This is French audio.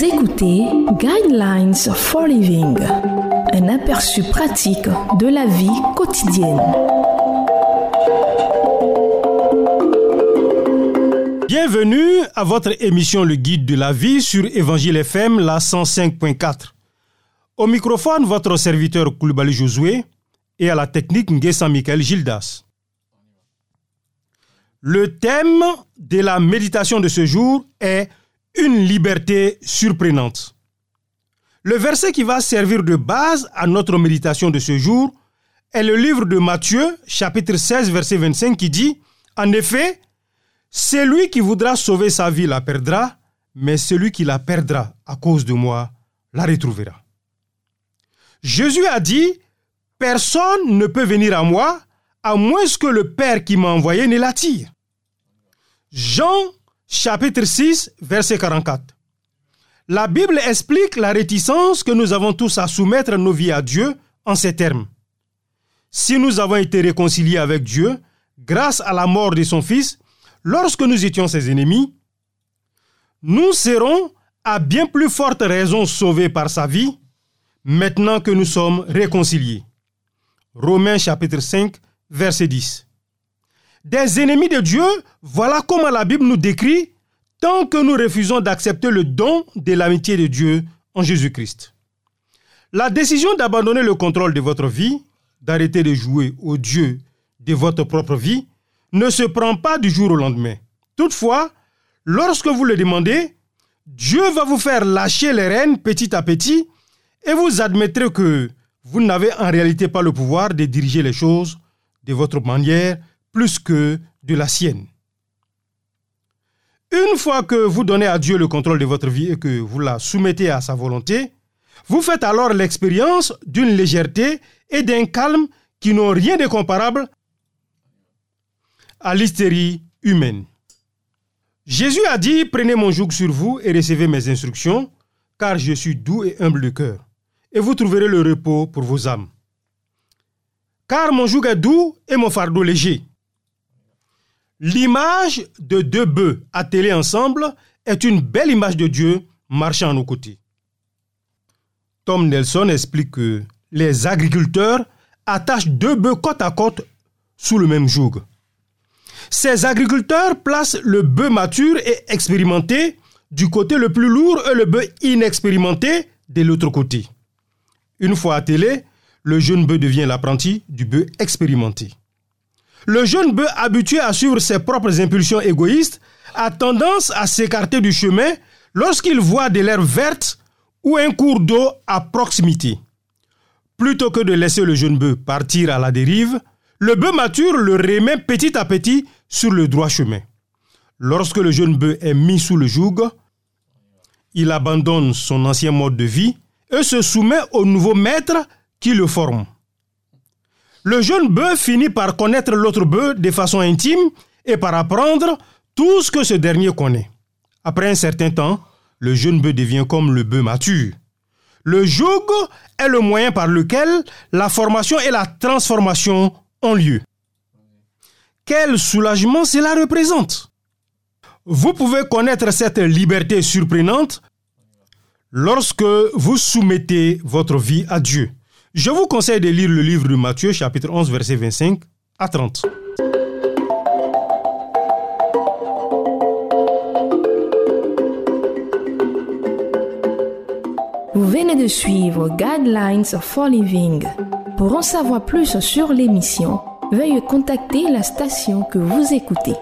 écoutez Guidelines for Living, un aperçu pratique de la vie quotidienne. Bienvenue à votre émission Le Guide de la vie sur Évangile FM, la 105.4. Au microphone, votre serviteur Koulibaly Josué et à la technique Nguessan Michael Gildas. Le thème de la méditation de ce jour est une liberté surprenante. Le verset qui va servir de base à notre méditation de ce jour est le livre de Matthieu, chapitre 16, verset 25, qui dit, En effet, celui qui voudra sauver sa vie la perdra, mais celui qui la perdra à cause de moi la retrouvera. Jésus a dit, Personne ne peut venir à moi à moins que le Père qui m'a envoyé ne l'attire. Jean chapitre 6, verset 44. La Bible explique la réticence que nous avons tous à soumettre nos vies à Dieu en ces termes. Si nous avons été réconciliés avec Dieu grâce à la mort de son Fils, lorsque nous étions ses ennemis, nous serons à bien plus forte raison sauvés par sa vie maintenant que nous sommes réconciliés. Romains chapitre 5, verset 10 des ennemis de Dieu, voilà comment la Bible nous décrit tant que nous refusons d'accepter le don de l'amitié de Dieu en Jésus-Christ. La décision d'abandonner le contrôle de votre vie, d'arrêter de jouer au Dieu de votre propre vie, ne se prend pas du jour au lendemain. Toutefois, lorsque vous le demandez, Dieu va vous faire lâcher les rênes petit à petit et vous admettrez que vous n'avez en réalité pas le pouvoir de diriger les choses de votre manière plus que de la sienne. Une fois que vous donnez à Dieu le contrôle de votre vie et que vous la soumettez à sa volonté, vous faites alors l'expérience d'une légèreté et d'un calme qui n'ont rien de comparable à l'hystérie humaine. Jésus a dit, prenez mon joug sur vous et recevez mes instructions, car je suis doux et humble de cœur, et vous trouverez le repos pour vos âmes. Car mon joug est doux et mon fardeau léger. L'image de deux bœufs attelés ensemble est une belle image de Dieu marchant à nos côtés. Tom Nelson explique que les agriculteurs attachent deux bœufs côte à côte sous le même joug. Ces agriculteurs placent le bœuf mature et expérimenté du côté le plus lourd et le bœuf inexpérimenté de l'autre côté. Une fois attelé, le jeune bœuf devient l'apprenti du bœuf expérimenté. Le jeune bœuf habitué à suivre ses propres impulsions égoïstes a tendance à s'écarter du chemin lorsqu'il voit de l'herbe verte ou un cours d'eau à proximité. Plutôt que de laisser le jeune bœuf partir à la dérive, le bœuf mature le remet petit à petit sur le droit chemin. Lorsque le jeune bœuf est mis sous le joug, il abandonne son ancien mode de vie et se soumet au nouveau maître qui le forme. Le jeune bœuf finit par connaître l'autre bœuf de façon intime et par apprendre tout ce que ce dernier connaît. Après un certain temps, le jeune bœuf devient comme le bœuf mature. Le joug est le moyen par lequel la formation et la transformation ont lieu. Quel soulagement cela représente Vous pouvez connaître cette liberté surprenante lorsque vous soumettez votre vie à Dieu. Je vous conseille de lire le livre de Matthieu chapitre 11 verset 25 à 30. Vous venez de suivre Guidelines for Living. Pour en savoir plus sur l'émission, veuillez contacter la station que vous écoutez.